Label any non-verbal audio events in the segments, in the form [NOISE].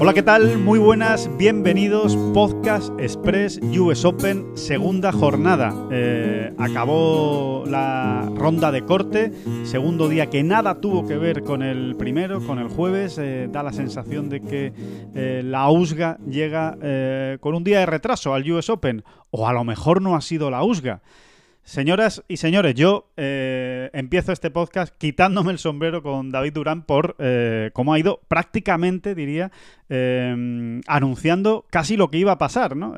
Hola, ¿qué tal? Muy buenas, bienvenidos. Podcast Express US Open, segunda jornada. Eh, acabó la ronda de corte, segundo día que nada tuvo que ver con el primero, con el jueves. Eh, da la sensación de que eh, la USGA llega con un día de retraso al US Open, o a lo mejor no ha sido la USGA. Señoras y señores, yo eh, empiezo este podcast quitándome el sombrero con David Durán por eh, cómo ha ido prácticamente, diría, eh, anunciando casi lo que iba a pasar, ¿no?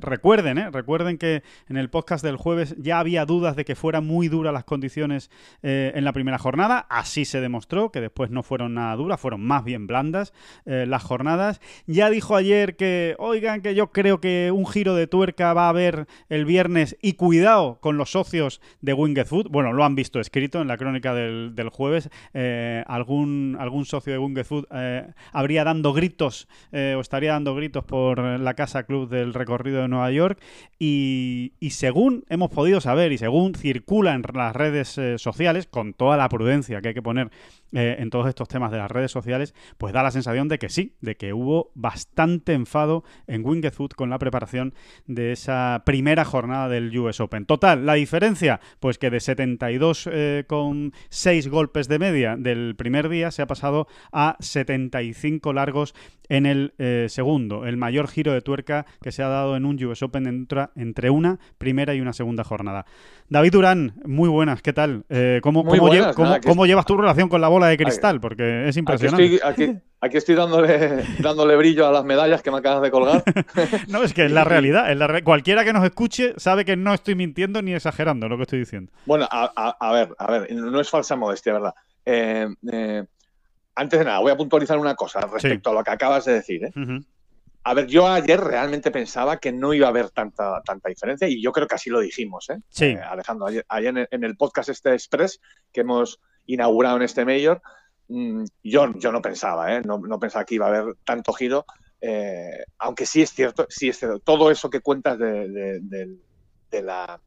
recuerden, recuerden que en el podcast del jueves ya había dudas de que fueran muy duras las condiciones en la primera jornada, así se demostró, que después no fueron nada duras, fueron más bien blandas las jornadas. Ya dijo ayer que, oigan, que yo creo que un giro de tuerca va a haber el viernes y cuidado con los socios de Winged Food. Bueno, lo han visto escrito en la crónica del, jueves. Eh, algún, algún socio de Winged Food eh, habría dando gritos eh, o estaría dando gritos por la casa club del recorrido de Nueva York. Y, según hemos podido saber y según circula en las redes sociales, con toda la prudencia que hay que poner en todos estos temas de las redes sociales, pues da la sensación de que sí, de que hubo bastante enfado en Winged Food con la preparación de esa primera jornada del US Open. Total, la diferencia, pues que de 72 eh, con 6 golpes de media del primer día se ha pasado a 75 largos en el eh, segundo, el mayor giro de tuerca que se ha dado en un US Open entre una primera y una segunda jornada. David Durán, muy buenas, ¿qué tal? Eh, ¿cómo, cómo, llevas tu relación con la bola de cristal? Porque es impresionante. [LAUGHS] Aquí estoy, dándole, dándole brillo a las medallas que me acabas de colgar. [LAUGHS] no, es que es la realidad. Es la Cualquiera que nos escuche sabe que no estoy mintiendo ni exagerando lo que estoy diciendo. Bueno, a, ver, a ver, no es falsa modestia, ¿verdad? Eh, eh, antes de nada, voy a puntualizar una cosa respecto a lo que acabas de decir. ¿eh? A ver, yo ayer realmente pensaba que no iba a haber tanta, tanta diferencia y yo creo que así lo dijimos, ¿eh? Sí. Alejandro, ayer, en, el, podcast este Express que hemos inaugurado en este Mayor, mm, yo, yo no pensaba, ¿eh? No, pensaba que iba a haber tanto giro, aunque sí es cierto, sí es cierto, todo eso que cuentas de, de la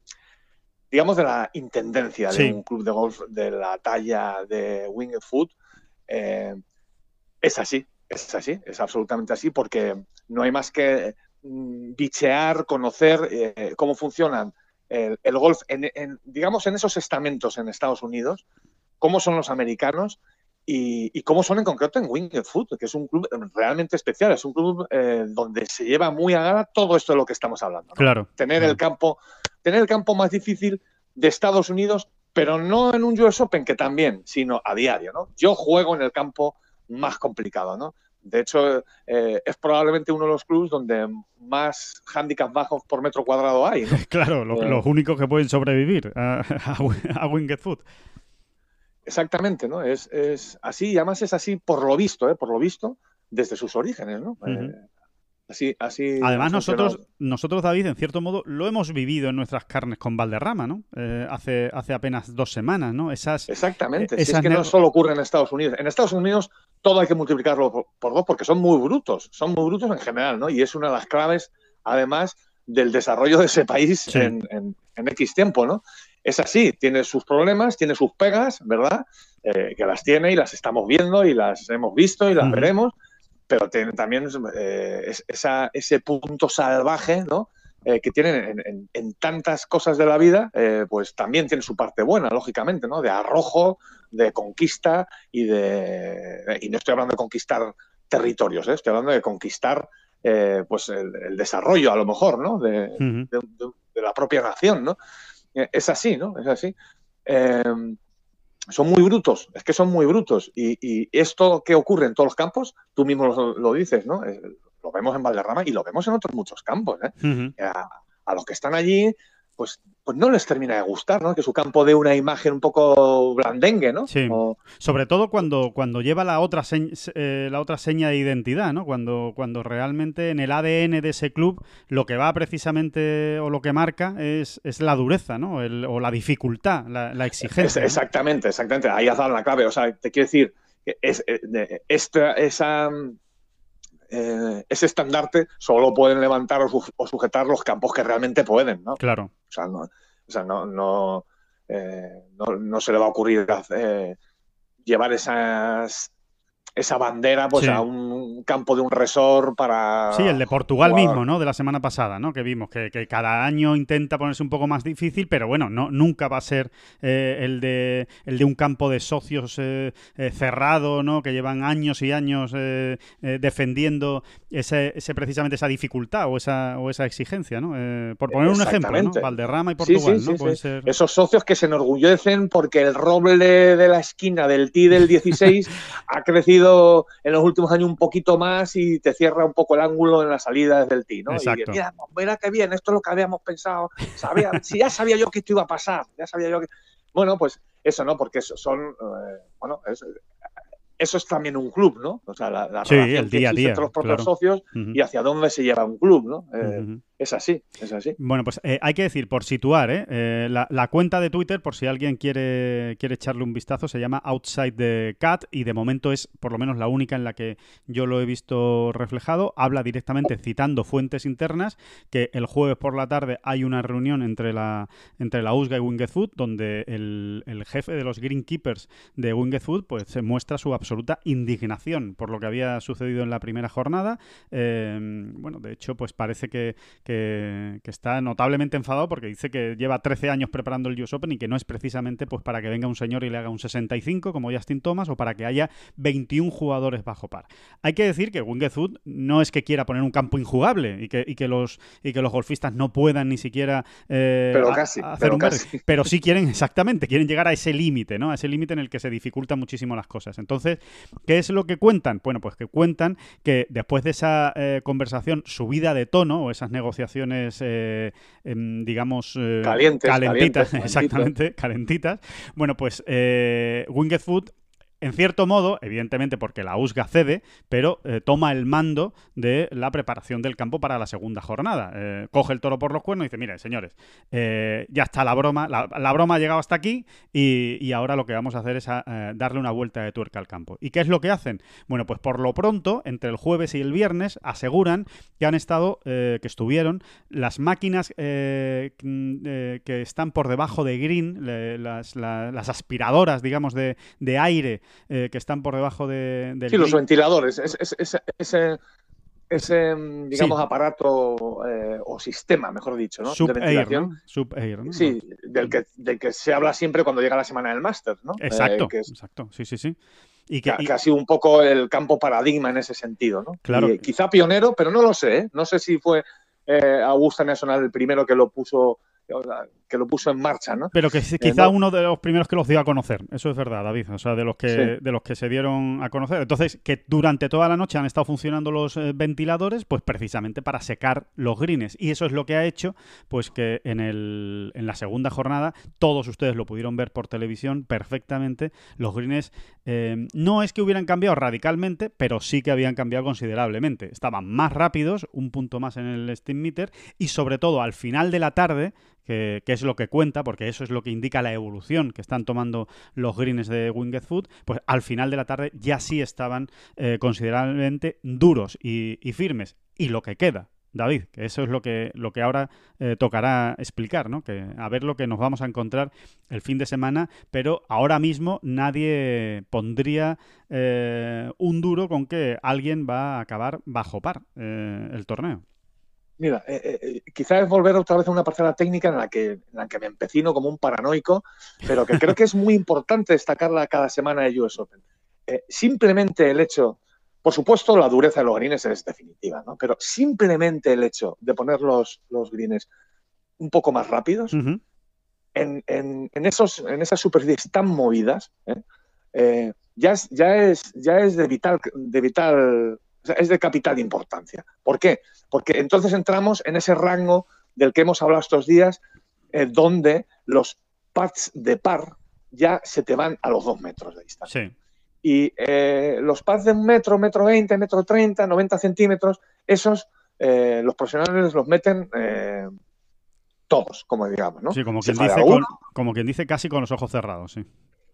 digamos, de la intendencia de un club de golf de la talla de Winged Foot, eh, es así, es así, es absolutamente así, porque no hay más que mm, bichear, conocer eh, cómo funcionan el, golf, en, digamos, en esos estamentos en Estados Unidos, cómo son los americanos y, cómo son en concreto en Winged Foot, que es un club realmente especial, es un club eh, donde se lleva muy a gala todo esto de lo que estamos hablando. Claro. Tener el campo tener el campo más difícil de Estados Unidos, pero no en un US Open, que también, sino a diario, ¿no? Yo juego en el campo más complicado, ¿no? De hecho, eh, es probablemente uno de los clubes donde más handicaps bajos por metro cuadrado hay. ¿no? [LAUGHS] claro, eh, los únicos que pueden sobrevivir a, [LAUGHS] a, Winged Foot. Exactamente, ¿no? Es, así, y además es así por lo visto, ¿eh? por lo visto, desde sus orígenes, ¿no? Así, Además, nosotros, nosotros, David, en cierto modo, lo hemos vivido en nuestras carnes con Valderrama, ¿no? Eh, hace, hace apenas dos semanas, ¿no? Esas, Exactamente. es que no solo ocurre en Estados Unidos. En Estados Unidos todo hay que multiplicarlo por, dos porque son muy brutos. Son muy brutos en general, ¿no? Y es una de las claves, además, del desarrollo de ese país en, X tiempo, ¿no? Es así, tiene sus problemas, tiene sus pegas, ¿verdad? Eh, que las tiene y las estamos viendo y las hemos visto y las veremos pero tiene también eh, ese punto salvaje, ¿no? Eh, que tienen en, tantas cosas de la vida, pues también tiene su parte buena, lógicamente, ¿no? De arrojo, de conquista y de... Y no estoy hablando de conquistar territorios, estoy hablando de conquistar pues el, desarrollo, a lo mejor, ¿no? De, de, la propia nación, ¿no? Es así, ¿no? Es así son muy brutos, es que son muy brutos. Y, esto que ocurre en todos los campos, tú mismo lo, dices, ¿no? Eh, lo lo vemos en Valderrama y lo vemos en otros muchos campos. ¿eh? a, los que están allí, pues, pues no les termina de gustar, ¿no? Que su campo dé una imagen un poco blandengue, ¿no? Sí. Sobre todo cuando, cuando lleva la otra, eh, la otra seña de identidad, ¿no? Cuando, cuando realmente en el ADN de ese club lo que va precisamente o lo que marca es, es la dureza, ¿no? o la dificultad, la, exigencia. exactamente, exactamente. Ahí has dado la clave. O sea, te quiero decir, es, eh, esta, esa eh, ese estandarte solo pueden levantar o, sujetar los campos que realmente pueden, ¿no? Claro. O sea, no, o sea, no, no, eh, no, se le va a ocurrir eh, llevar esas esa bandera pues a un campo de un resort para... Sí, el de Portugal mismo, ¿no? De la semana pasada, ¿no? Que vimos que, cada año intenta ponerse un poco más difícil, pero bueno, no, nunca va a ser eh, el, de, el de un campo de socios eh, eh, cerrado, ¿no? Que llevan años y años defendiendo ese, ese, precisamente esa dificultad o esa, o esa exigencia, ¿no? por poner un ejemplo, ¿no? Valderrama y Portugal, ¿no? Ser... Esos socios que se enorgullecen porque el roble de la esquina del T del 16 [LAUGHS] ha crecido en los últimos años un poquito más y te cierra un poco el ángulo en la salida desde el tee, ¿no? Exacto. Y mira, mira qué bien, esto es lo que habíamos pensado. Sabía, [LAUGHS] si ya sabía yo que esto iba a pasar, ya sabía yo que... Bueno, pues eso, ¿no? Porque son, eh, bueno, eso es también un club, ¿no? O sea, la, la sí, el día a día, entre los propios socios y hacia dónde se lleva un club, ¿no? Eh, es así, es así. Bueno, pues eh, hay que decir, por situar, ¿eh? eh la, cuenta de Twitter, por si alguien quiere, quiere echarle un vistazo, se llama Outside the Cat y de momento es por lo menos la única en la que yo lo he visto reflejado. Habla directamente citando fuentes internas que el jueves por la tarde hay una reunión entre la, entre la USGA y Winged Food donde el, jefe de los Greenkeepers de Winged Food pues, se muestra su absoluta indignación por lo que había sucedido en la primera jornada. Eh, bueno, de hecho, pues parece que que, está notablemente enfadado porque dice que lleva 13 años preparando el US Open y que no es precisamente pues para que venga un señor y le haga un 65 como Justin Thomas o para que haya 21 jugadores bajo par. Hay que decir que Winged no es que quiera poner un campo injugable y que, y que, los, y que los golfistas no puedan ni siquiera eh, pero casi, hacer pero un casi. [LAUGHS] Pero sí quieren, exactamente, quieren llegar a ese límite, ¿no? A ese límite en el que se dificultan muchísimo las cosas. Entonces, ¿qué es lo que cuentan? Bueno, pues que cuentan que después de esa eh, conversación subida de tono o esas negociaciones eh, em, digamos, eh, calentitas, [LAUGHS] exactamente, calentitas. Bueno, pues eh, Winged Food en cierto modo, evidentemente porque la USGA cede, pero eh, toma el mando de la preparación del campo para la segunda jornada. Eh, coge el toro por los cuernos y dice, mire, señores, eh, ya está la broma, la, broma ha llegado hasta aquí y, ahora lo que vamos a hacer es darle una vuelta de tuerca al campo. ¿Y qué es lo que hacen? Bueno, pues por lo pronto, entre el jueves y el viernes, aseguran que han estado, que estuvieron las máquinas que están por debajo de green, las, aspiradoras, digamos, de aire eh, que están por debajo de, del... Sí, los ventiladores, ese, ese digamos, aparato eh, o sistema, mejor dicho, ¿no? de ventilación. ¿no? Sí, del que, del que se habla siempre cuando llega la semana del máster, ¿no? Exacto, eh, exacto, sí, sí, sí. Y que, ha sido un poco el campo paradigma en ese sentido, ¿no? Claro. quizá pionero, pero no lo sé, No sé si fue Augusta Nacional el primero que lo puso que lo puso en marcha, ¿no? Pero que eh, quizá uno de los primeros que los dio a conocer, eso es verdad, David, o sea, de los que de los que se dieron a conocer. Entonces, que durante toda la noche han estado funcionando los eh, ventiladores, pues precisamente para secar los greens y eso es lo que ha hecho pues que en el en la segunda jornada todos ustedes lo pudieron ver por televisión perfectamente, los greens eh, no es que hubieran cambiado radicalmente, pero sí que habían cambiado considerablemente. Estaban más rápidos, un punto más en el steam meter y sobre todo al final de la tarde que, es lo que cuenta, porque eso es lo que indica la evolución que están tomando los greens de Winged Food, pues al final de la tarde ya sí estaban eh, considerablemente duros y, firmes. Y lo que queda, David, que eso es lo que, lo que ahora eh, tocará explicar, ¿no? Que a ver lo que nos vamos a encontrar el fin de semana, pero ahora mismo nadie pondría eh, un duro con que alguien va a acabar bajo par el torneo. Mira, eh, eh, eh, quizás es volver otra vez a una parcela técnica en la, que, en la que me empecino como un paranoico, pero que creo que es muy importante destacarla cada semana de US Open. simplemente el hecho, por supuesto, la dureza de los greens es definitiva, ¿no? Pero simplemente el hecho de poner los, los greens un poco más rápidos, en, en, en, esos, en esas superficies tan movidas, ya, es, ya, es, ya es de vital, de vital es de capital importancia. ¿Por qué? Porque entonces entramos en ese rango del que hemos hablado estos días, eh, donde los pads de par ya se te van a los dos metros de distancia. Y eh, los pads de un metro, metro veinte, metro treinta, 90 centímetros, esos eh, los profesionales los meten todos, como digamos, ¿no? Sí, como quien, dice casi con los ojos cerrados, sí.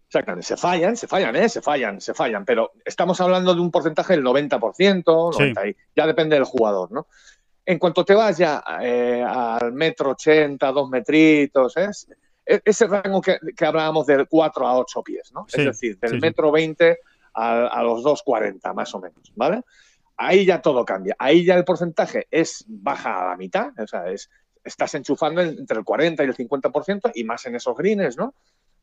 Exactamente, se fallan, se fallan, ¿eh? Se fallan, se fallan, pero estamos hablando de un porcentaje del 90%, ya depende del jugador, ¿no? En cuanto te vas ya eh, al metro 80, dos metritos, ¿eh? ese rango que, hablábamos de 4 a 8 pies, ¿no? es decir, del metro 20 a, a los 2,40 más o menos, ¿vale? Ahí ya todo cambia. Ahí ya el porcentaje es baja a la mitad, o sea, es, estás enchufando entre el 40 y el 50% y más en esos greens, ¿no?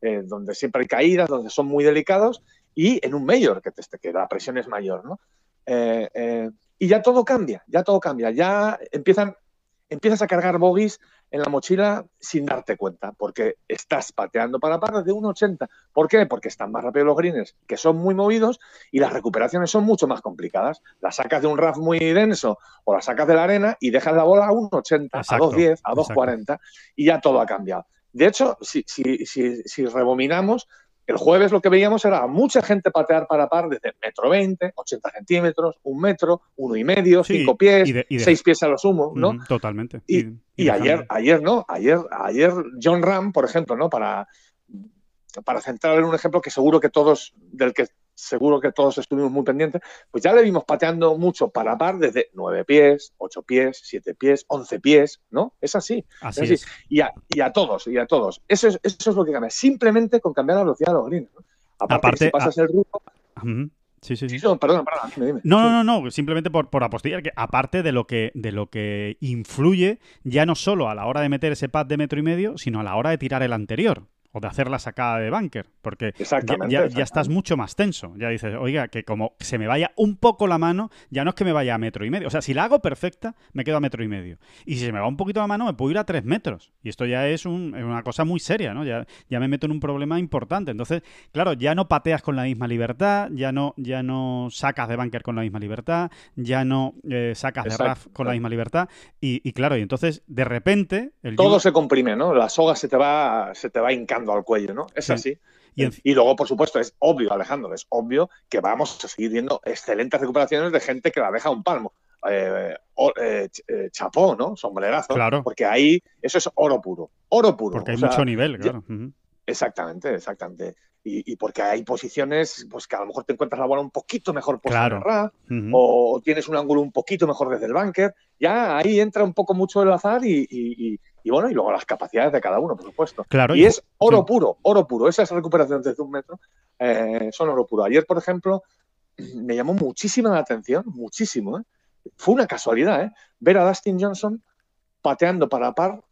Eh, donde siempre hay caídas, donde son muy delicados y en un mayor, que, te, que la presión es mayor, ¿no? Eh, eh, y ya todo cambia, ya todo cambia, ya empiezan, empiezas a cargar bogies en la mochila sin darte cuenta, porque estás pateando para par de 1,80. ¿Por qué? Porque están más rápidos los greens, que son muy movidos y las recuperaciones son mucho más complicadas. La sacas de un RAF muy denso o la sacas de la arena y dejas la bola a 1,80, a 2,10, a 2,40 y ya todo ha cambiado. De hecho, si, si, si, si rebominamos, el jueves lo que veíamos era mucha gente patear para par desde metro 20, 80 centímetros, un metro, uno y medio, cinco pies, seis pies a lo sumo, ¿no? totalmente. Y, y ayer, ayer no, ayer, ayer John Ram, por ejemplo, ¿no? Para, para centrar en un ejemplo que seguro que todos, del que seguro que todos estuvimos muy pendientes, pues ya le vimos pateando mucho para par desde nueve pies, ocho pies, siete pies, once pies, ¿no? Es así. Así, es Y, a, y, a, todos, y a todos. Eso es, eso es lo que cambia. Simplemente con cambiar la velocidad de los greens. Aparte, si pasas el grupo. Sí, sí, sí. No, perdón, perdón, dime, dime. No, no, no, no, simplemente por, por apostillar que aparte de lo que, de lo que influye, ya no solo a la hora de meter ese pad de metro y medio, sino a la hora de tirar el anterior o de hacer la sacada de bunker, porque ya, estás mucho más tenso. Ya dices, oiga, que como se me vaya un poco la mano, ya no es que me vaya a metro y medio. O sea, si la hago perfecta, me quedo a metro y medio. Y si se me va un poquito la mano, me puedo ir a tres metros. Y esto ya es una cosa muy seria, ¿no? Ya, ya me meto en un problema importante. Entonces, claro, ya no pateas con la misma libertad, ya no, ya no sacas de bunker con la misma libertad, ya no eh, sacas de RAF con la misma libertad. Y, claro, y entonces, de repente... Todo se comprime, ¿no? La soga se te va, se te va hincando al cuello, ¿no? Es así. Y, luego, por supuesto, es obvio, Alejandro, es obvio que vamos a seguir viendo excelentes recuperaciones de gente que la deja un palmo. Eh, eh, eh, chapó, ¿no? Sombrerazo. Claro. Porque ahí eso es oro puro. Oro puro. Porque hay mucho nivel, claro. Exactamente, exactamente. Y, porque hay posiciones pues que a lo mejor te encuentras la bola un poquito mejor por claro. o, tienes un ángulo un poquito mejor desde el bunker. Ya ahí entra un poco mucho el azar y, y bueno, y luego las capacidades de cada uno, por supuesto. Claro, y, es oro puro, oro puro. Esas recuperaciones desde un metro eh, son oro puro. Ayer, por ejemplo, me llamó muchísima la atención, muchísimo. ¿eh? Fue una casualidad, ¿eh? Ver a Dustin Johnson pateando para par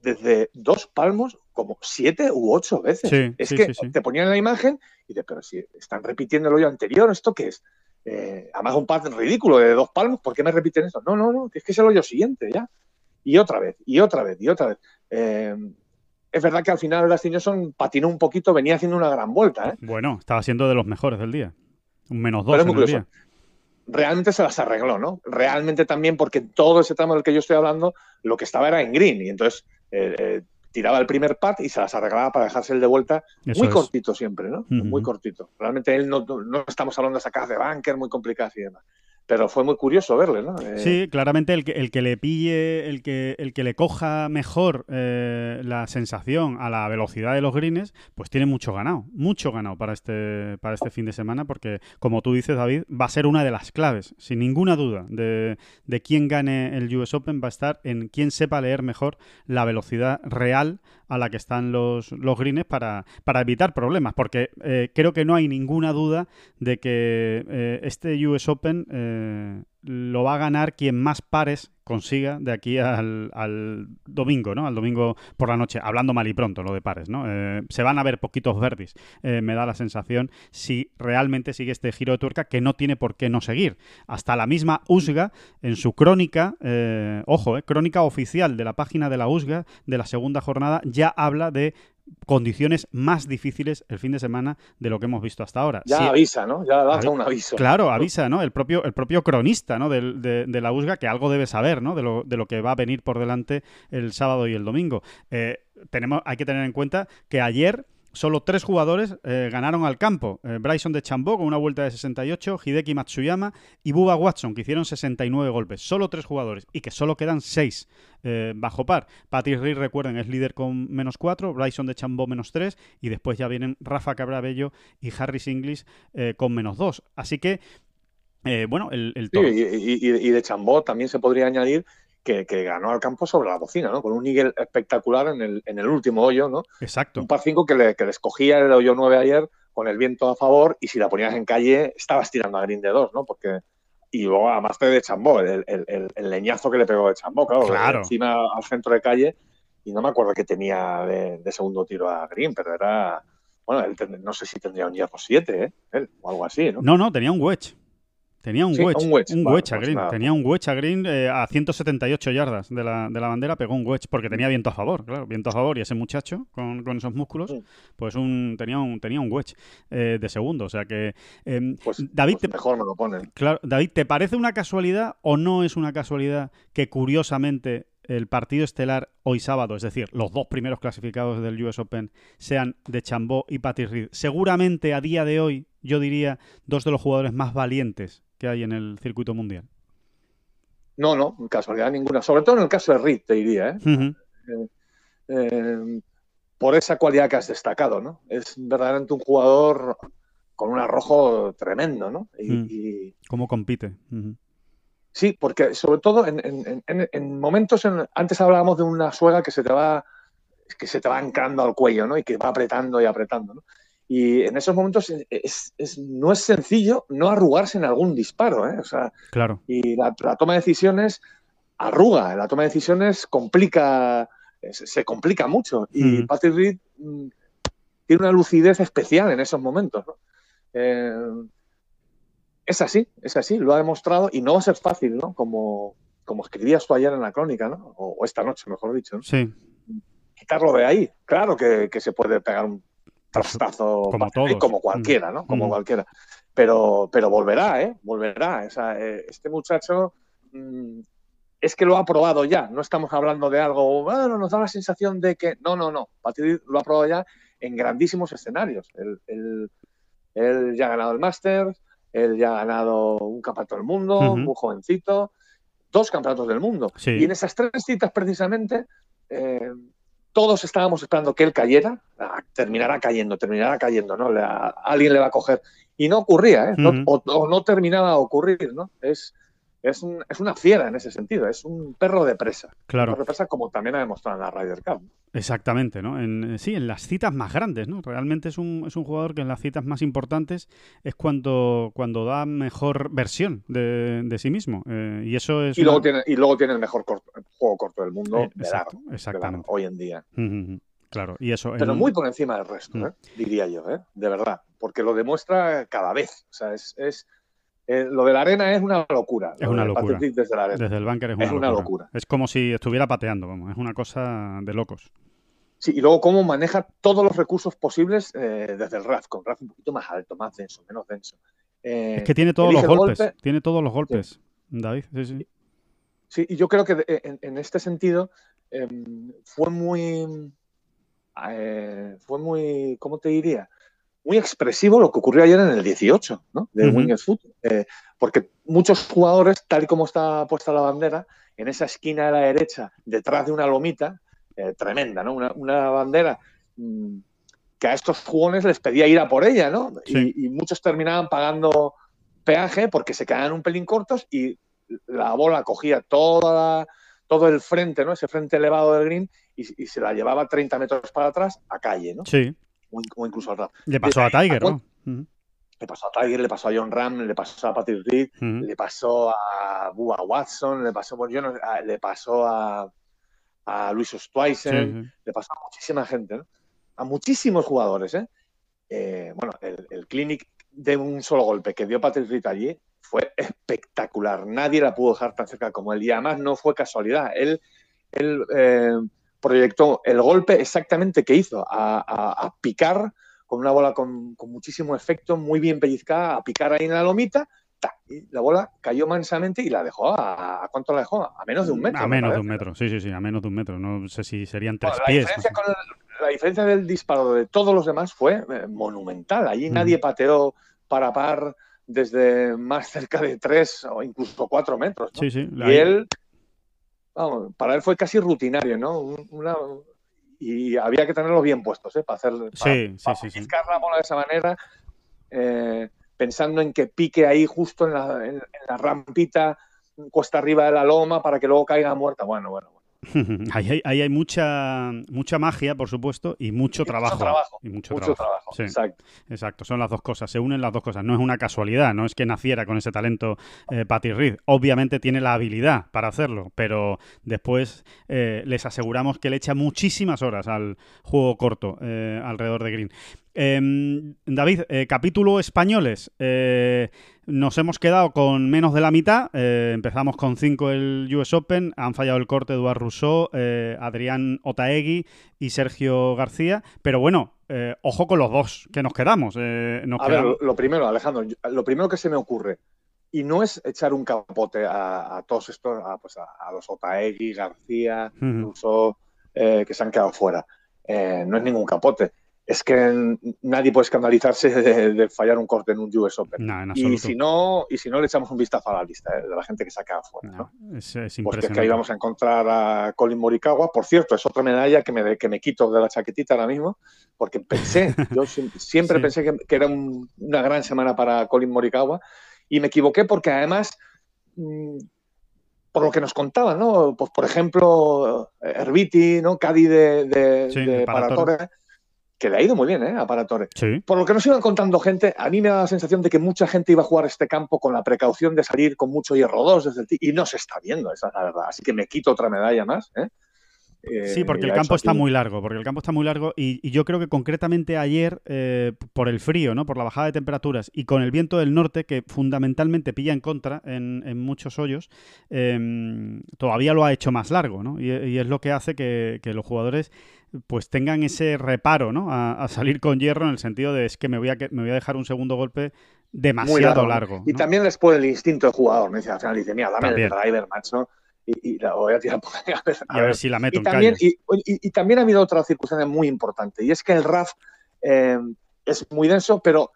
desde dos palmos como siete u ocho veces. es que te ponían la imagen y te, pero si están repitiendo el hoyo anterior, ¿esto qué es? Eh, además un par ridículo de dos palmos, ¿por qué me repiten eso? No, no, no, es que es el hoyo siguiente ya y otra vez, y otra vez, y otra vez. Eh, es verdad que al final Johnson patinó un poquito, venía haciendo una gran vuelta. ¿eh? Bueno, estaba siendo de los mejores del día. Un menos dos en el día. Realmente se las arregló, ¿no? Realmente también porque todo ese tramo del que yo estoy hablando, lo que estaba era en green. Y entonces eh, tiraba el primer pat y se las arreglaba para dejarse el de vuelta muy cortito siempre, ¿no? Muy cortito. Realmente él no, no, estamos hablando de sacar de bunker muy complicadas y demás pero fue muy curioso verle, ¿no? Eh, sí, claramente el que, el que le pille, el que, el que le coja mejor eh, la sensación a la velocidad de los greens, pues tiene mucho ganado, mucho ganado para este, para este fin de semana, porque como tú dices, David, va a ser una de las claves, sin ninguna duda, de, de quién gane el US Open, va a estar en quién sepa leer mejor la velocidad real a la que están los, los greens para, para evitar problemas, porque eh, creo que no hay ninguna duda de que eh, este US Open eh, lo va a ganar quien más pares consiga de aquí al, domingo, ¿no? Al domingo por la noche, hablando mal y pronto, lo de pares, ¿no? Eh, se van a ver poquitos verdis, eh, me da la sensación, si realmente sigue este giro de tuerca que no tiene por qué no seguir. Hasta la misma USGA, en su crónica, eh, ojo, crónica oficial de la página de la USGA de la segunda jornada, ya habla de condiciones más difíciles el fin de semana de lo que hemos visto hasta ahora. Ya avisa, ¿no? Ya da un aviso. Claro, avisa, ¿no? El propio, el propio cronista, ¿no? De, de, la USGA, que algo debe saber, ¿no? De lo, de lo que va a venir por delante el sábado y el domingo. Eh, tenemos, hay que tener en cuenta que ayer solo tres jugadores eh, ganaron al campo. Eh, Bryson de Chambó con una vuelta de 68, Hideki Matsuyama y Bubba Watson, que hicieron 69 golpes. Solo tres jugadores y que solo quedan seis eh, bajo par. Patrick Reed, recuerden, es líder con menos cuatro, Bryson de Chambó menos tres y después ya vienen Rafa Cabrabello y Harris Inglis con menos dos. Así que, bueno, el... el y, de Chambó también se podría añadir que, ganó al campo sobre la bocina, ¿no? Con un Nigel espectacular en el, en el último hoyo, ¿no? Exacto. Un par 5 que le, que escogía el hoyo 9 ayer con el viento a favor y si la ponías en calle estabas tirando a green de 2, ¿no? Porque y luego además de Chambó, el, el, leñazo que le pegó de Chambó, claro, encima al centro de calle y no me acuerdo qué tenía de, segundo tiro a green, pero era bueno, él no sé si tendría un hierro 7, ¿eh? Él, o algo así, ¿no? No, no, tenía un wedge. Tenía un wedge, un wedge, a pues green. Tenía un wedge a green eh, a 178 yardas de la, de la, bandera, pegó un wedge porque tenía viento a favor, claro, viento a favor y ese muchacho con, con esos músculos, pues un, tenía un tenía un wedge eh, de segundo, o sea que em, pues, David pues mejor me lo ponen. Claro, David, ¿te parece una casualidad o no es una casualidad que curiosamente el partido estelar hoy sábado, es decir, los dos primeros clasificados del US Open, sean de Chambó y Patty Reed. Seguramente a día de hoy, yo diría, dos de los jugadores más valientes que hay en el circuito mundial. No, no, casualidad ninguna. Sobre todo en el caso de Reed, te diría. ¿eh? Eh, eh, por esa cualidad que has destacado, ¿no? Es verdaderamente un jugador con un arrojo tremendo, ¿no? Y, ¿Cómo compite? Sí, porque sobre todo en, momentos, antes hablábamos de una suega que se te va que se te va ancando al cuello, ¿no? Y que va apretando y apretando, ¿no? Y en esos momentos es, no es sencillo no arrugarse en algún disparo. ¿eh? O sea, claro. Y la, toma de decisiones arruga, la toma de decisiones complica, se, complica mucho. Y Patrick Reed mm, tiene una lucidez especial en esos momentos. Eh, es así, es así, lo ha demostrado y no va a ser fácil, ¿no? Como, como escribías tú ayer en la crónica, ¿no? O, esta noche, mejor dicho. Sí. Quitarlo de ahí. Claro que, que se puede pegar un trastazo como, como cualquiera, ¿no? Como mm. cualquiera. Pero, pero volverá, ¿eh? Volverá. Eh, este muchacho mm, es que lo ha probado ya. No estamos hablando de algo, bueno, nos da la sensación de que. No, no, no. Patrick lo ha probado ya en grandísimos escenarios. Él, ya ha ganado el Masters, él ya ha ganado un campeonato del mundo, muy jovencito, dos campeonatos del mundo. Y en esas tres citas, precisamente, eh, todos estábamos esperando que él cayera, ah, terminará cayendo, terminará cayendo, ¿no? alguien le va a coger. Y no ocurría, ¿eh? o, no terminaba a ocurrir, ¿no? Es, es, una fiera en ese sentido, es un perro de presa. Claro. perro de presa como también ha demostrado en la Ryder Cup. Exactamente, ¿no? En, sí, en las citas más grandes, ¿no? Realmente es un, es un jugador que en las citas más importantes es cuando, cuando da mejor versión de, sí mismo. Eh, y eso es. Y luego, tiene, y luego tiene el mejor juego corto del mundo, eh, exactamente. hoy en día. Claro, y eso. Pero muy por encima del resto, mm. ¿eh? diría yo, ¿eh? De verdad. Porque lo demuestra cada vez. O sea, es eh, lo de la arena es una locura. Es una locura. Desde, la arena. desde, el bunker es una, locura. Es como si estuviera pateando, vamos. Es una cosa de locos. Sí, y luego cómo maneja todos los recursos posibles eh, desde el RAF, con RAF un poquito más alto, más denso, menos denso. Eh, es que tiene todos los golpes, tiene todos los golpes, David. Sí, sí. Sí, y yo creo que en, este sentido em, fue muy, fue muy, ¿cómo te diría? Muy expresivo lo que ocurrió ayer en el 18, ¿no? De uh Foot. Eh, porque muchos jugadores, tal y como está puesta la bandera, en esa esquina de la derecha, detrás de una lomita, eh, tremenda, ¿no? Una, bandera mm, que a estos jugones les pedía ir a por ella, ¿no? Y, muchos terminaban pagando peaje porque se quedaban un pelín cortos y la bola cogía toda todo el frente, ¿no? Ese frente elevado del green y, y, se la llevaba 30 metros para atrás a calle, ¿no? Sí o, incluso al Le pasó a Tiger, ¿no? Le pasó a Tiger, le pasó a John Ram, le pasó a Patrick Reed, le pasó a Bua Watson, le pasó, yo no, le pasó a, a Luis Ostweisen, le pasó a muchísima gente, ¿no? A muchísimos jugadores, ¿eh? eh bueno, el, el, clinic de un solo golpe que dio Patrick Reed allí fue espectacular. Nadie la pudo dejar tan cerca como él. Y además no fue casualidad. Él, él eh, proyectó el golpe exactamente que hizo, a, picar con una bola con, muchísimo efecto, muy bien pellizcada, a picar ahí en la lomita, y la bola cayó mansamente y la dejó a, cuánto la dejó? A menos de un metro. A menos de un metro, sí, sí, sí, a menos de un metro. No sé si serían tres pies. la diferencia del disparo de todos los demás fue eh, monumental. Allí nadie pateó para par desde más cerca de tres o incluso cuatro metros. Sí, sí. Y él, vamos, para él fue casi rutinario, ¿no? y había que tenerlo bien puestos, ¿eh? Para hacer, sí, sí, sí, la bola de esa manera, eh, pensando en que pique ahí justo en la, en la rampita cuesta arriba de la loma para que luego caiga muerta. Bueno, bueno, [LAUGHS] ahí, hay, mucha, mucha magia, por supuesto, y mucho trabajo. Y mucho, trabajo. exacto. Exacto, son las dos cosas, se unen las dos cosas. No es una casualidad, no es que naciera con ese talento eh, Patty Reed. Obviamente tiene la habilidad para hacerlo, pero después eh, les aseguramos que le echa muchísimas horas al juego corto eh, alrededor de Green. Em, David, eh, capítulo españoles. Eh, nos hemos quedado con menos de la mitad. Eh, empezamos con 5 el US Open. Han fallado el corte Eduard Rousseau, Adrián Otaegui y Sergio García. Pero bueno, ojo con los dos que nos quedamos. a ver, lo primero, Alejandro, lo primero que se me ocurre, y no es echar un capote a, todos estos, a, pues a, los Otaegui, García, Rousseau, que se han quedado fuera. no es ningún capote es que nadie puede escandalizarse de, fallar un corte en un US Open. y si no, y si no le echamos un vistazo a la lista eh, de la gente que saca afuera. es, es Porque es que ahí vamos a encontrar a Colin Morikawa. Por cierto, es otra medalla que me, que me quito de la chaquetita ahora mismo, porque pensé, [LAUGHS] yo siempre pensé que, era una gran semana para Colin Morikawa y me equivoqué porque además mm, por lo que nos contaban, ¿no? Pues por ejemplo, Herbiti, ¿no? Cadi de, de, que le ha ido muy bien, ¿eh? A Paratore. Por lo que nos iban contando gente, a mí me da la sensación de que mucha gente iba a jugar este campo con la precaución de salir con mucho hierro 2 desde el y no se está viendo, esa es la verdad. Así que me quito otra medalla más, ¿eh? Sí, eh, porque el campo está muy largo, porque el campo está muy largo y, yo creo que concretamente ayer, eh, por el frío, ¿no? por la bajada de temperaturas y con el viento del norte, que fundamentalmente pilla en contra en, muchos hoyos, em, todavía lo ha hecho más largo, ¿no? Y, es lo que hace que, los jugadores pues tengan ese reparo, ¿no? A, salir con hierro en el sentido de es que me voy a, me voy a dejar un segundo golpe demasiado largo. y también les puede el instinto del jugador, ¿no? Dice, al final dice, mira, dame el driver, macho y, la voy a tirar por ahí [LAUGHS] a ver, si la meto y también, y, también ha habido otra circunstancia muy importante, y es que el RAF eh, es muy denso, pero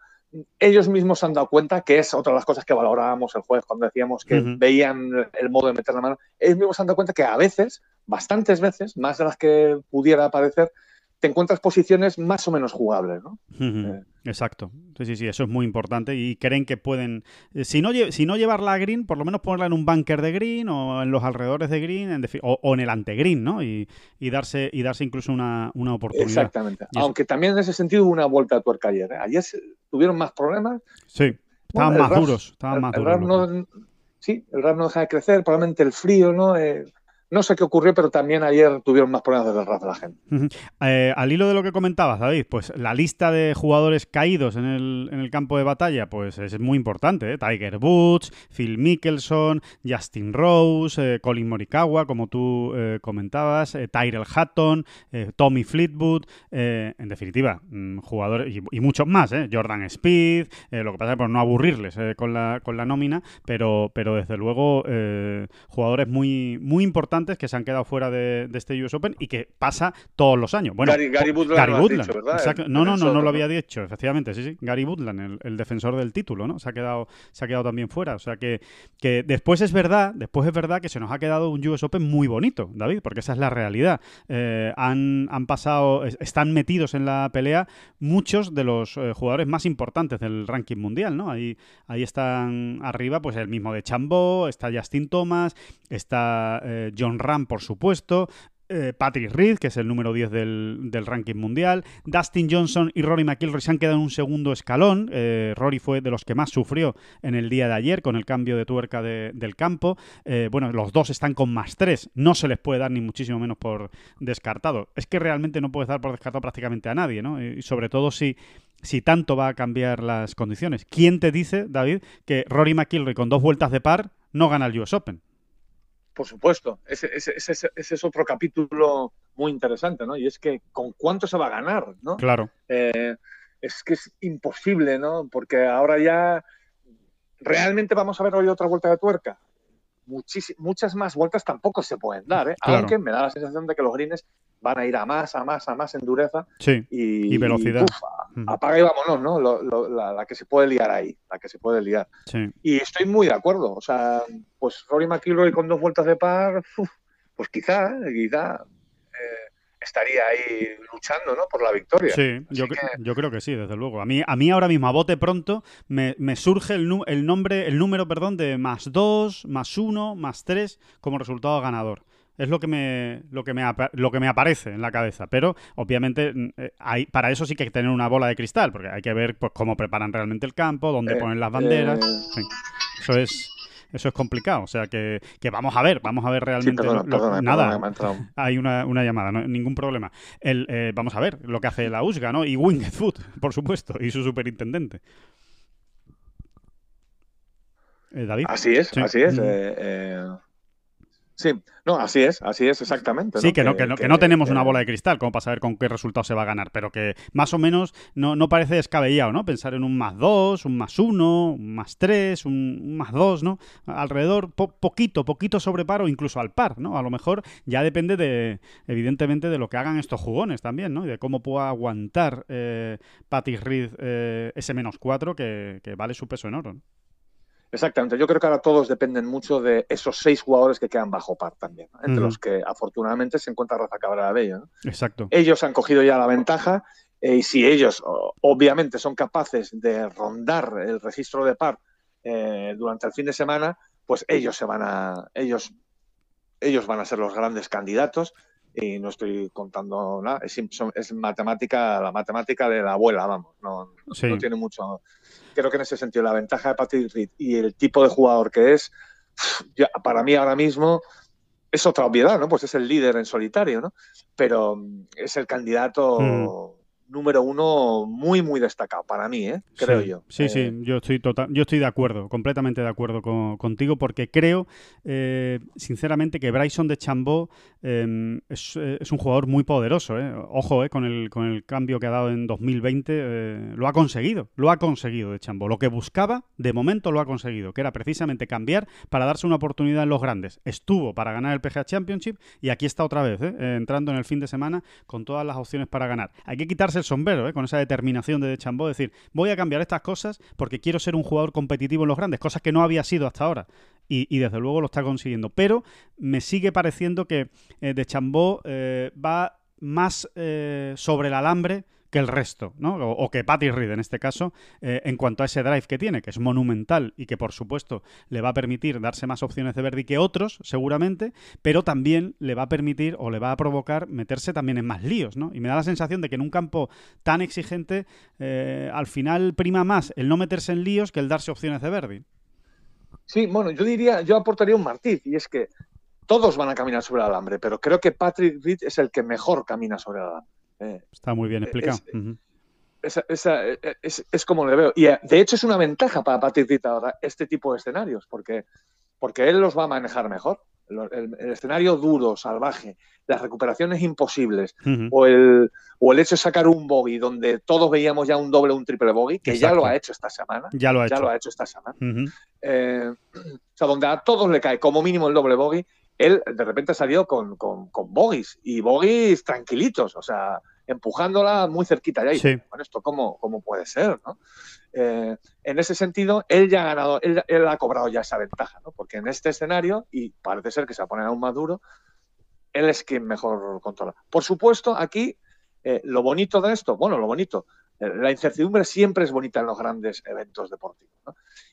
ellos mismos se han dado cuenta que es otra de las cosas que valorábamos el jueves cuando decíamos que veían el modo de meter la mano. Ellos mismos se han dado cuenta que a veces, bastantes veces, más de las que pudiera parecer, te encuentras posiciones más o menos jugables, ¿no? Eh. Exacto. Sí, sí, sí, eso es muy importante y creen que pueden, eh, si no, si no llevarla a green, por lo menos ponerla en un bunker de green o en los alrededores de green en o, en el antegreen, ¿no? Y, darse, y darse incluso una, oportunidad. Exactamente. Aunque también en ese sentido hubo una vuelta a tuerca ayer. ¿eh? Ayer tuvieron más problemas. Sí, estaban más duros. Estaban más duros. sí, el RAF no deja de crecer, probablemente el frío, ¿no? No sé qué ocurrió, pero también ayer tuvieron más problemas de la gente. Eh, al hilo de lo que comentabas, David, pues la lista de jugadores caídos en el, en el campo de batalla, pues es muy importante. ¿eh? Tiger Woods, Phil Mickelson, Justin Rose, eh, Colin Morikawa, como tú comentabas, Tyrell Hatton, Tommy Fleetwood, en definitiva, mm, jugadores y, muchos más, Jordan Speed, lo que pasa es por no aburrirles con, la, con la nómina, pero, pero desde luego jugadores muy, muy importantes que se han quedado fuera de, este US Open y que pasa todos los años. Bueno, Gary, Woodland, no, no, no, no lo había dicho, efectivamente, sí, sí. Gary Woodland, el, defensor del título, ¿no? Se ha quedado, se ha quedado también fuera. O sea que, que después es verdad, después es verdad que se nos ha quedado un US Open muy bonito, David, porque esa es la realidad. Eh, han, han, pasado, están metidos en la pelea muchos de los eh, jugadores más importantes del ranking mundial, ¿no? Ahí, ahí están arriba, pues el mismo de Chambó, está Justin Thomas, está eh, John John Ram, por supuesto, eh, Patrick Reed, que es el número 10 del, ranking mundial. Dustin Johnson y Rory McIlroy se han quedado en un segundo escalón. Eh, Rory fue de los que más sufrió en el día de ayer con el cambio de tuerca del campo. Eh, bueno, los dos están con más 3. No se les puede dar ni muchísimo menos por descartado. Es que realmente no puedes dar por descartado prácticamente a nadie, ¿no? Y sobre todo si, si tanto va a cambiar las condiciones. ¿Quién te dice, David, que Rory McIlroy con dos vueltas de par no gana el US Open? Por supuesto, ese, es otro capítulo muy interesante, ¿no? Y es que con cuánto se va a ganar, ¿no? Claro. Eh, es que es imposible, ¿no? Porque ahora ya realmente vamos a ver hoy otra vuelta de tuerca. muchas más vueltas tampoco se pueden dar, ¿eh? aunque me da la sensación de que los greens van a ir a más, a más, a más en dureza y, velocidad. apaga y vámonos, ¿no? la, que se puede liar ahí, la que se puede liar. Y estoy muy de acuerdo, o sea, pues Rory McIlroy con dos vueltas de par, pues quizá, quizá eh, estaría ahí luchando ¿no? por la victoria. Sí, yo, yo, creo que sí, desde luego. A mí, a mí ahora mismo, a bote pronto, me, surge el, el, nombre, el número perdón, de más dos, más uno, más tres como resultado ganador es lo que me lo que me lo que me aparece en la cabeza pero obviamente mm, eh, hay, para eso sí que hay que tener una bola de cristal porque hay que ver pues cómo preparan realmente el campo dónde eh, ponen las banderas eh. eso es eso es complicado o sea que, vamos a ver vamos a ver realmente nada. hay una, llamada no, ningún problema. El, vamos a ver lo que hace la USGA no y Winged Food [LAUGHS] por supuesto y su superintendente. David. Así es así es Sí, no, así es, así es, exactamente. Sí, que, no, que, no, que no tenemos una bola de cristal como para saber con qué resultado se va a ganar, pero que más o menos no, no parece descabellado, ¿no? Pensar en un más dos, un más uno, un más tres, un, más dos, ¿no? Alrededor, poquito, poquito sobre par o incluso al par, ¿no? A lo mejor ya depende de, evidentemente, de lo que hagan estos jugones también, ¿no? Y de cómo pueda aguantar eh, Patty Reed eh, ese menos cuatro que, que vale su peso en oro, ¿no? Exactamente. Yo creo que ahora todos dependen mucho de esos seis jugadores que quedan bajo par también, entre los que afortunadamente se encuentra Rafa Cabrera Bello. ¿no? Exacto. Ellos han cogido ya la ventaja eh, y si ellos obviamente son capaces de rondar el registro de par eh, durante el fin de semana, pues ellos se van a ellos ellos van a ser los grandes candidatos y no estoy contando nada, es, es matemática, la matemática de la abuela, vamos, no, no tiene mucho. Creo que en ese sentido la ventaja de Patrick Reed y el tipo de jugador que es, para mí ahora mismo es otra obviedad, ¿no? Pues es el líder en solitario, ¿no? Pero mm, es el candidato mm número uno muy, muy destacado para mí, ¿eh? creo yo. Sí, sí, eh, yo estoy, total, yo estoy de acuerdo, completamente de acuerdo contigo, porque creo, eh, sinceramente, que Bryson de Chambó em, es, un jugador muy poderoso. Ojo, con, el, con el cambio que ha dado en 2020, lo ha conseguido, lo ha conseguido de Chambó. Lo que buscaba, de momento lo ha conseguido, que era precisamente cambiar para darse una oportunidad en los grandes. Estuvo para ganar el PGA Championship y aquí está otra vez, entrando en el fin de semana con todas las opciones para ganar. Hay que quitarse el sombrero, ¿eh? con esa determinación de Chambó, decir, voy a cambiar estas cosas porque quiero ser un jugador competitivo en los grandes, cosas que no había sido hasta ahora. Y, desde luego lo está consiguiendo. Pero me sigue pareciendo que eh, de Chambó eh, va más sobre el alambre que el resto, ¿no? O, que Patty Reed en este caso, eh, en cuanto a ese drive que tiene, que es monumental y que por supuesto le va a permitir darse más opciones de Verdi que otros, seguramente, pero también le va a permitir o le va a provocar meterse también en más líos, ¿no? Y me da la sensación de que en un campo tan exigente, eh, al final prima más el no meterse en líos que el darse opciones de Verdi. Sí, bueno, yo diría, yo aportaría un matiz, y es que todos van a caminar sobre el alambre, pero creo que Patrick Reed es el que mejor camina sobre el alambre. Eh, Está muy bien explicado. Es, como le veo. Y eh, de hecho es una ventaja para Patrick ahora este tipo de escenarios, porque, porque él los va a manejar mejor. El, escenario duro, salvaje, las recuperaciones imposibles, o, el, o el hecho de sacar un bogey donde todos veíamos ya un doble o un triple bogey, que ya lo ha hecho esta semana. Ya lo ha hecho. lo ha hecho esta semana. Eh, o sea, donde a todos le cae como mínimo el doble bogey él de repente salió con, con, con bogies y bogies tranquilitos, o sea, empujándola muy cerquita de ahí. Bueno, esto cómo, cómo puede ser, ¿no? Eh, en ese sentido, él ya ha ganado, él, ha cobrado ya esa ventaja, ¿no? Porque en este escenario, y parece ser que se va a poner aún más duro, él es quien mejor controla. Por supuesto, aquí, eh, lo bonito de esto, bueno, lo bonito, la incertidumbre siempre es bonita en los grandes eventos deportivos.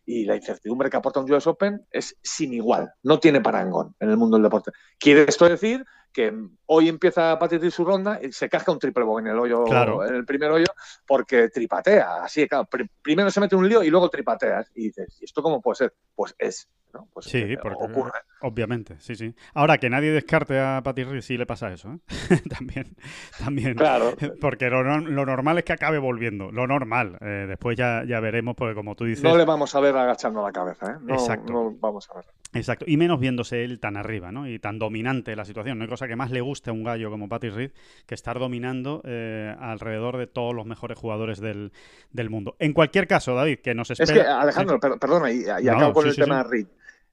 Y la incertidumbre que aporta un US Open es sin igual, no tiene parangón en el mundo del deporte. Quiere esto decir que hoy empieza a partir su ronda y se casca un triple en el hoyo, en el primer hoyo, porque tripatea. Así, claro, primero se mete un lío y luego tripatea. Y dices, ¿y esto cómo puede ser? Pues es ¿no? Pues, sí, eh, porque ocurre. Obviamente, sí, sí. Ahora, que nadie descarte a Patty Reed si le pasa eso, ¿eh? [LAUGHS] también, también. Claro. Porque lo, normal es que acabe volviendo, lo normal. Eh, después ya, ya veremos, porque como tú dices... No le vamos a ver agachando la cabeza, ¿eh? No, Exacto. No vamos a ver. Exacto, y menos viéndose él tan arriba, ¿no? Y tan dominante la situación. No hay cosa que más le guste a un gallo como Patty Reed que estar dominando eh, alrededor de todos los mejores jugadores del, mundo. En cualquier caso, David, que nos espera... Es que, Alejandro, perdona, y, acabo con el tema de Reed.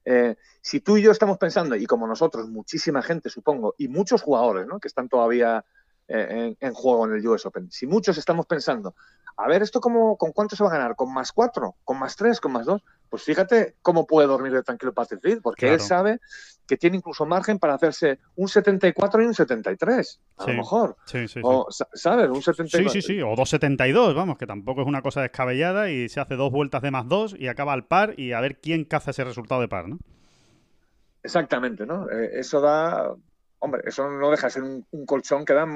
Eh, si tú y yo estamos pensando, y como nosotros, muchísima gente, supongo, y muchos jugadores, ¿no? Que están todavía eh, en, juego en el US Open, si muchos estamos pensando, a ver, ¿esto cómo, con cuánto se va a ganar? ¿Con más cuatro? ¿Con más tres? ¿Con más dos? Pues fíjate cómo puede dormir de tranquilo Patrick Reed, porque él sabe que tiene incluso margen para hacerse un 74 y un 73, a lo mejor. Sí, sí, o, ¿sabes? Un 74. Sí, sí, sí, o 2.72, vamos, que tampoco es una cosa descabellada y se hace dos vueltas de más dos y acaba al par y a ver quién caza ese resultado de par, ¿no? Exactamente, ¿no? Eh, eso da, hombre, eso no deja de ser un, colchón que da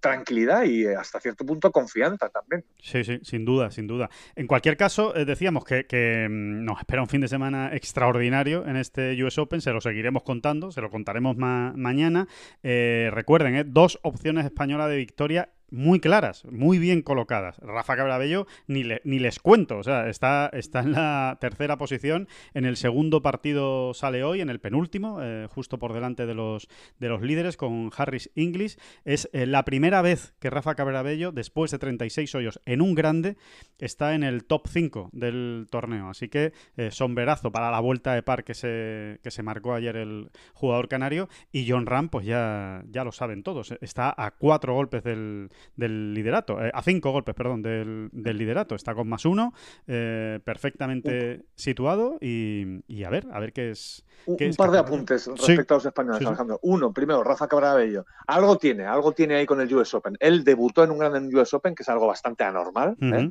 tranquilidad y hasta cierto punto confianza también. Sí, sí, sin duda, sin duda. En cualquier caso, eh, decíamos que, mm, nos espera un fin de semana extraordinario en este US Open, se lo seguiremos contando, se lo contaremos mañana. Eh, recuerden, dos opciones españolas de victoria muy claras, muy bien colocadas. Rafa Cabrabello ni, ni les cuento, o sea, está, está en la tercera posición. En el segundo partido sale hoy, en el penúltimo, eh, justo por delante de los, de los líderes con Harris Inglis. Es eh, la primera vez que Rafa Cabrabello, después de 36 hoyos en un grande, está en el top 5 del torneo. Así que eh, sombrerazo para la vuelta de par que se, que se marcó ayer el jugador canario. Y John Ram, pues ya, ya lo saben todos, está a cuatro golpes del del liderato, eh, a cinco golpes, perdón, del, liderato. Está con más uno, eh, perfectamente situado y, a ver, a ver qué es. un, par de apuntes respecto a los españoles, Alejandro. Uno, primero, Rafa Cabrabello. Algo tiene, algo tiene ahí con el US Open. Él debutó en un gran US Open, que es algo bastante anormal. ¿eh?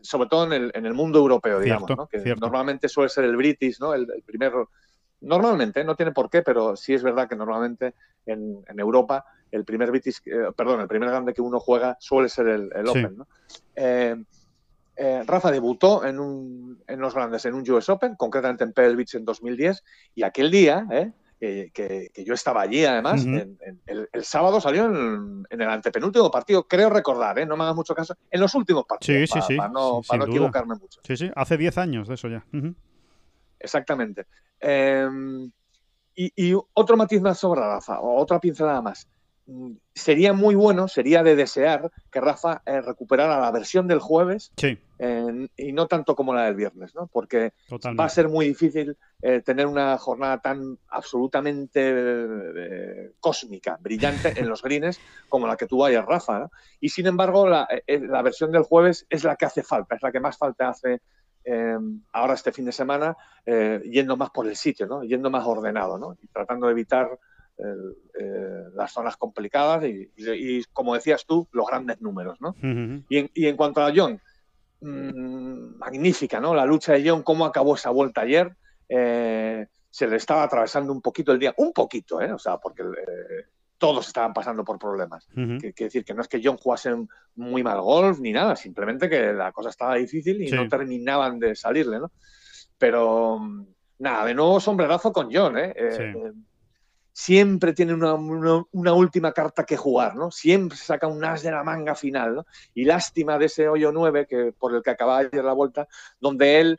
sobre todo en el, mundo europeo, digamos, que normalmente suele ser el British, ¿no? el, primero Normalmente, no tiene por qué, pero sí es verdad que normalmente en, Europa el primer British, eh, perdón, el primer grande que uno juega suele ser el, Open. Eh, eh, Rafa debutó en, un, en los grandes, en un US Open, concretamente en Pebble Beach en 2010, y aquel día, que, yo estaba allí además, el, sábado salió en, el antepenúltimo partido, creo recordar, no me hagas mucho caso, en los últimos partidos, para, no, equivocarme mucho. Sí, sí, hace 10 años de eso ya. Exactamente. Em, y, otro matiz más sobre Rafa, o otra pincelada más. Mm, sería muy bueno, sería de desear que Rafa eh, recuperara la versión del jueves y no tanto como la del viernes, ¿no? Porque va a ser muy difícil eh, tener una jornada tan absolutamente eh, cósmica, brillante en los greens [LAUGHS] como la que tuvo ayer Rafa. Y sin embargo, la, la versión del jueves es la que hace falta, es la que más falta hace Em, ahora este fin de semana yendo más por el sitio, ¿no? yendo más ordenado ¿no? y tratando de evitar eh, las zonas complicadas y, como decías tú, los grandes números. ¿no? y, en, cuanto a John, mm, magnífica ¿no? la lucha de John, cómo acabó esa vuelta ayer. Eh, se le estaba atravesando un poquito el día, un poquito, ¿eh? o sea, porque todos estaban pasando por problemas. Quiere decir que no es que John jugase muy mal golf ni nada, simplemente que la cosa estaba difícil y no terminaban de salirle, ¿no? Pero nada, de nuevo sombrerazo con John, ¿eh? eh siempre tiene una, última carta que jugar, ¿no? Siempre saca un as de la manga final, ¿no? Y lástima de ese hoyo 9 que, por el que acababa ayer la vuelta, donde él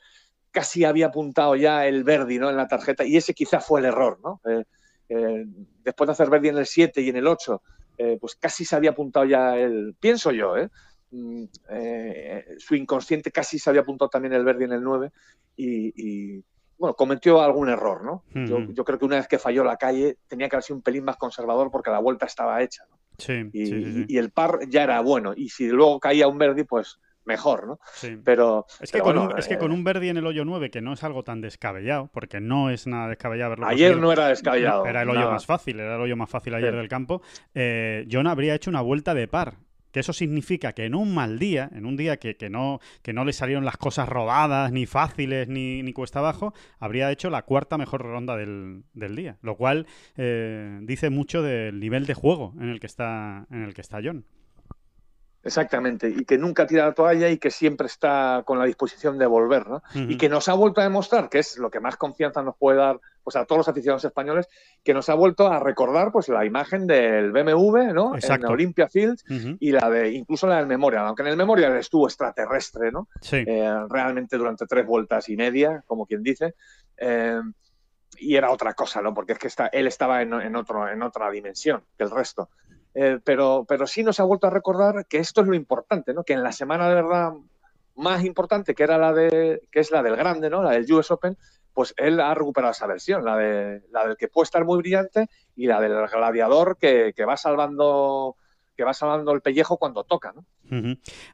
casi había apuntado ya el Verdi, ¿no? En la tarjeta, y ese quizá fue el error, ¿no? Eh, eh, después de hacer Verdi en el 7 y en el 8, eh, pues casi se había apuntado ya el, pienso yo, ¿eh? Mm, su inconsciente casi se había apuntado también el Verdi en el 9 y, bueno, cometió algún error, ¿no? yo, creo que una vez que falló la calle tenía que haber sido un pelín más conservador porque la vuelta estaba hecha, y, y, el par ya era bueno. Y si luego caía un Verdi, pues mejor, ¿no? Sí. Pero, es que, con, un, es que eh, con un Verdi en el hoyo 9, que no es algo tan descabellado, porque no es nada descabellado verlo. Ayer no era descabellado. era el hoyo más fácil, era el hoyo más fácil ayer del campo. Eh, John habría hecho una vuelta de par. Que eso significa que en un mal día, en un día que, no, que no le salieron las cosas rodadas, ni fáciles, ni, ni cuesta abajo, habría hecho la cuarta mejor ronda del, día. Lo cual eh, dice mucho del nivel de juego en el que está, en el que está John. Exactamente, y que nunca tira la toalla y que siempre está con la disposición de volver, ¿no? Y que nos ha vuelto a demostrar, que es lo que más confianza nos puede dar pues, a todos los aficionados españoles, que nos ha vuelto a recordar pues la imagen del BMW, ¿no? En Olympia Fields y la de incluso la del Memorial, aunque en el Memorial estuvo extraterrestre, ¿no? Sí. Eh, realmente durante tres vueltas y media, como quien dice. Eh, y era otra cosa, ¿no? Porque es que está, él estaba en, en, otro, en otra dimensión que el resto. Eh, pero, pero sí nos ha vuelto a recordar que esto es lo importante, ¿no? Que en la semana de verdad más importante, que era la de, que es la del grande, ¿no? La del US Open, pues él ha recuperado esa versión, la de la del que puede estar muy brillante y la del gladiador que, que va salvando que va salvando el pellejo cuando toca, ¿no?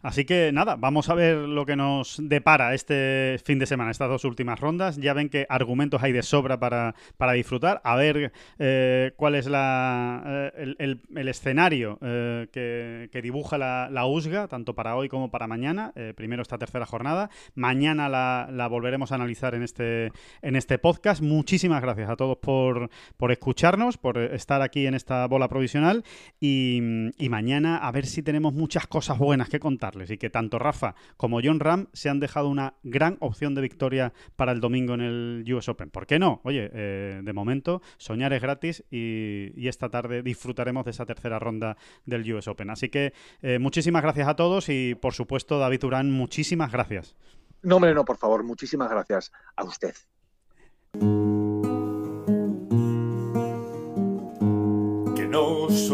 Así que nada, vamos a ver lo que nos depara este fin de semana, estas dos últimas rondas. Ya ven que argumentos hay de sobra para, disfrutar. A ver eh, cuál es la, eh, el, escenario eh, que, dibuja la, USGA, tanto para hoy como para mañana. primero esta tercera jornada. Mañana la, volveremos a analizar en este, en este podcast. Muchísimas gracias a todos por, por escucharnos, por estar aquí en esta bola provisional. Y, y mañana a ver si tenemos muchas cosas buenas que contarles y que tanto Rafa como John Ram se han dejado una gran opción de victoria para el domingo en el US Open. ¿Por qué no? Oye, eh, de momento soñar es gratis y, esta tarde disfrutaremos de esa tercera ronda del US Open. Así que eh, muchísimas gracias a todos y por supuesto David Durán, muchísimas gracias. No, hombre, no, por favor, muchísimas gracias a usted.